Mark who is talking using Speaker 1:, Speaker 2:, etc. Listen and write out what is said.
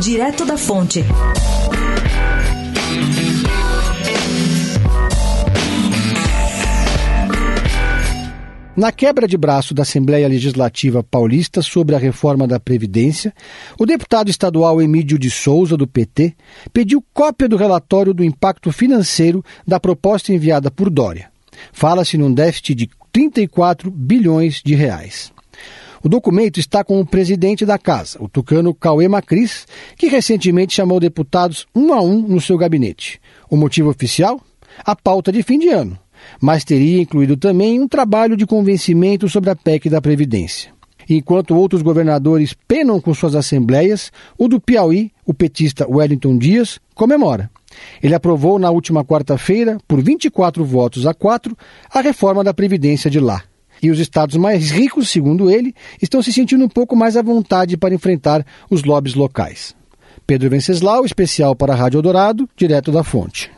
Speaker 1: Direto da Fonte.
Speaker 2: Na quebra de braço da Assembleia Legislativa Paulista sobre a reforma da Previdência, o deputado estadual Emílio de Souza, do PT, pediu cópia do relatório do impacto financeiro da proposta enviada por Dória. Fala-se num déficit de 34 bilhões de reais. O documento está com o presidente da casa, o tucano Cauê Macris, que recentemente chamou deputados um a um no seu gabinete. O motivo oficial? A pauta de fim de ano mas teria incluído também um trabalho de convencimento sobre a PEC da Previdência. Enquanto outros governadores penam com suas assembleias, o do Piauí, o petista Wellington Dias, comemora. Ele aprovou na última quarta-feira, por 24 votos a 4, a reforma da Previdência de lá. E os estados mais ricos, segundo ele, estão se sentindo um pouco mais à vontade para enfrentar os lobbies locais. Pedro Venceslau, especial para a Rádio Eldorado, direto da fonte.